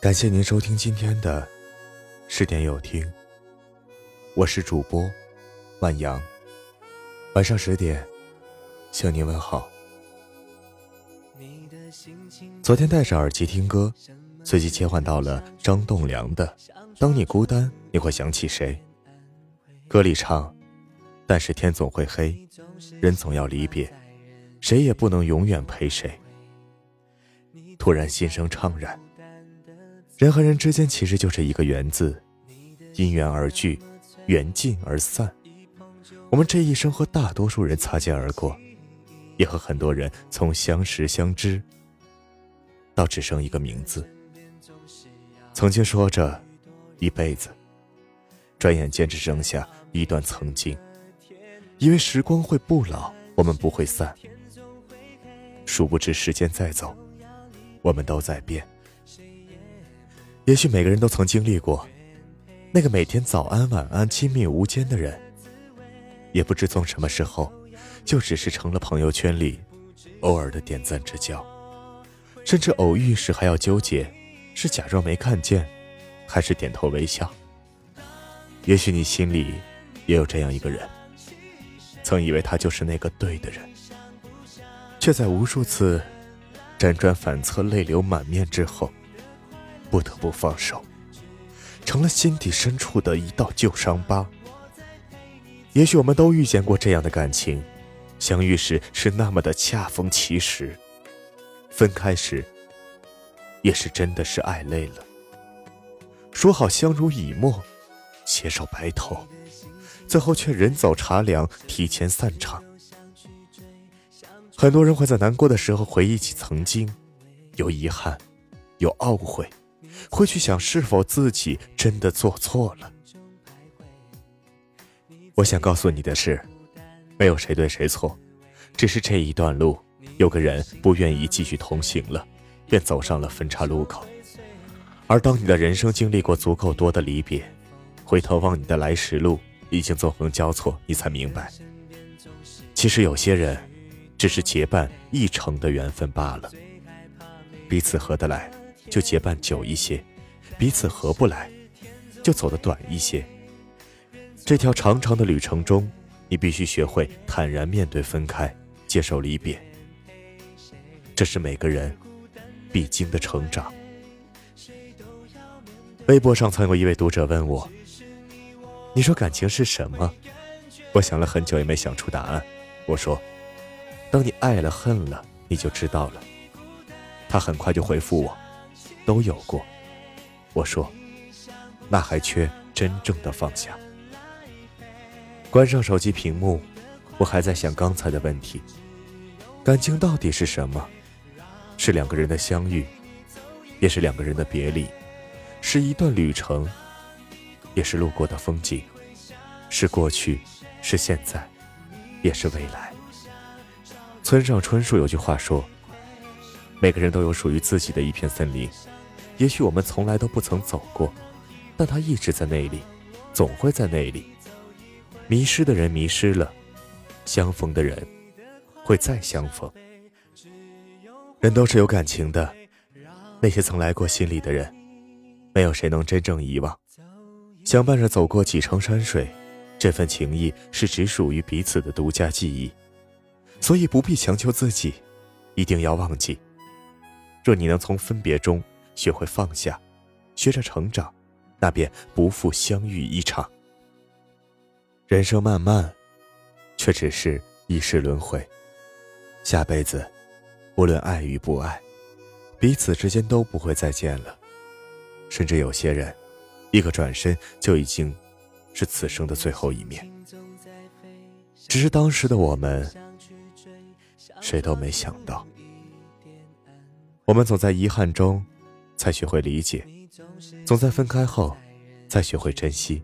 感谢您收听今天的十点有听，我是主播万阳。晚上十点向您问好。昨天戴着耳机听歌，随即切换到了张栋梁的《当你孤单，你会想起谁》。歌里唱：“但是天总会黑，人总要离别，谁也不能永远陪谁。”突然心生怅然。人和人之间其实就是一个缘字，因缘而聚，缘尽而散。我们这一生和大多数人擦肩而过，也和很多人从相识相知，到只剩一个名字。曾经说着一辈子，转眼间只剩下一段曾经。以为时光会不老，我们不会散，殊不知时间在走，我们都在变。也许每个人都曾经历过，那个每天早安晚安亲密无间的人，也不知从什么时候，就只是成了朋友圈里偶尔的点赞之交，甚至偶遇时还要纠结，是假装没看见，还是点头微笑。也许你心里也有这样一个人，曾以为他就是那个对的人，却在无数次辗转反侧、泪流满面之后。不得不放手，成了心底深处的一道旧伤疤。也许我们都遇见过这样的感情，相遇时是那么的恰逢其时，分开时也是真的是爱累了。说好相濡以沫，携手白头，最后却人走茶凉，提前散场。很多人会在难过的时候回忆起曾经，有遗憾，有懊悔。会去想是否自己真的做错了。我想告诉你的是，没有谁对谁错，只是这一段路，有个人不愿意继续同行了，便走上了分岔路口。而当你的人生经历过足够多的离别，回头望你的来时路，已经纵横交错，你才明白，其实有些人，只是结伴一程的缘分罢了，彼此合得来。就结伴久一些，彼此合不来，就走得短一些。这条长长的旅程中，你必须学会坦然面对分开，接受离别。这是每个人必经的成长。微博上曾有一位读者问我：“你说感情是什么？”我想了很久也没想出答案。我说：“当你爱了恨了，你就知道了。”他很快就回复我。都有过，我说，那还缺真正的放下。关上手机屏幕，我还在想刚才的问题：感情到底是什么？是两个人的相遇，也是两个人的别离；是一段旅程，也是路过的风景；是过去，是现在，也是未来。村上春树有句话说：每个人都有属于自己的一片森林。也许我们从来都不曾走过，但它一直在那里，总会在那里。迷失的人迷失了，相逢的人会再相逢。人都是有感情的，那些曾来过心里的人，没有谁能真正遗忘。相伴着走过几程山水，这份情谊是只属于彼此的独家记忆，所以不必强求自己一定要忘记。若你能从分别中，学会放下，学着成长，那便不负相遇一场。人生漫漫，却只是一世轮回。下辈子，无论爱与不爱，彼此之间都不会再见了。甚至有些人，一个转身就已经是此生的最后一面。只是当时的我们，谁都没想到，我们总在遗憾中。才学会理解，总在分开后，才学会珍惜。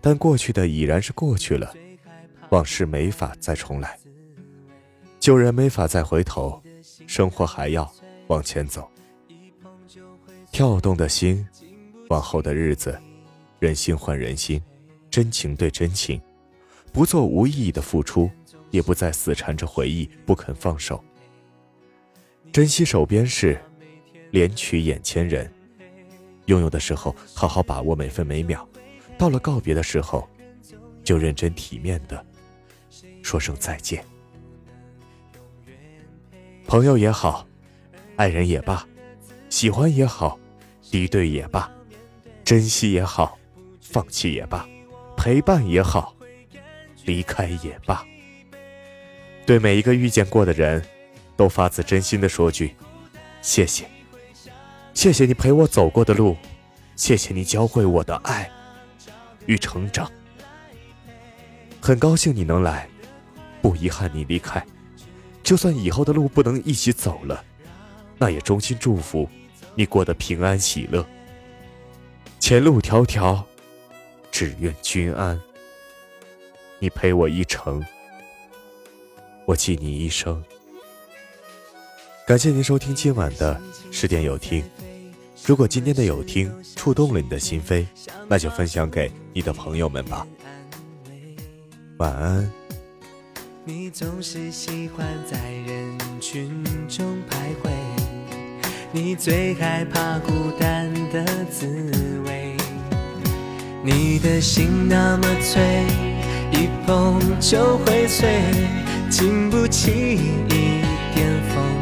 但过去的已然是过去了，往事没法再重来，旧人没法再回头，生活还要往前走。跳动的心，往后的日子，人心换人心，真情对真情，不做无意义的付出，也不再死缠着回忆不肯放手。珍惜手边事。怜取眼前人，拥有的时候好好把握每分每秒，到了告别的时候，就认真体面的说声再见。朋友也好，爱人也罢，喜欢也好，敌对也罢，珍惜也好，放弃也罢，陪伴也好，离开也罢，对每一个遇见过的人，都发自真心的说句谢谢。谢谢你陪我走过的路，谢谢你教会我的爱与成长。很高兴你能来，不遗憾你离开。就算以后的路不能一起走了，那也衷心祝福你过得平安喜乐。前路迢迢，只愿君安。你陪我一程，我记你一生。感谢您收听今晚的十点有听。如果今天的有听触动了你的心扉，那就分享给你的朋友们吧。晚安。你总是喜欢在人群中徘徊，你最害怕孤单的滋味。你的心那么脆，一碰就会碎，经不起一点风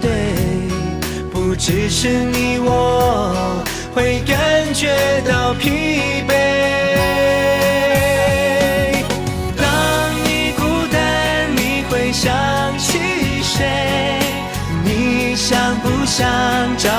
对，只是你我。会感觉到疲惫。当你孤单，你会想起谁？你想不想找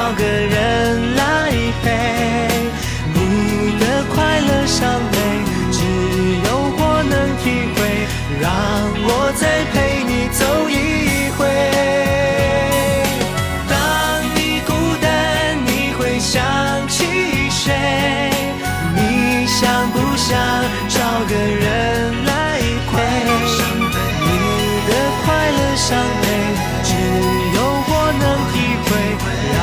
想找个人来陪。你的快乐伤悲只有我能体会让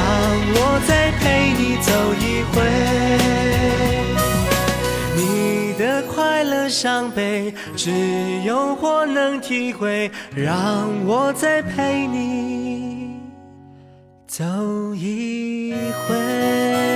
我再陪你走一回。你的快乐伤悲只有我能体会让我再陪你走一回。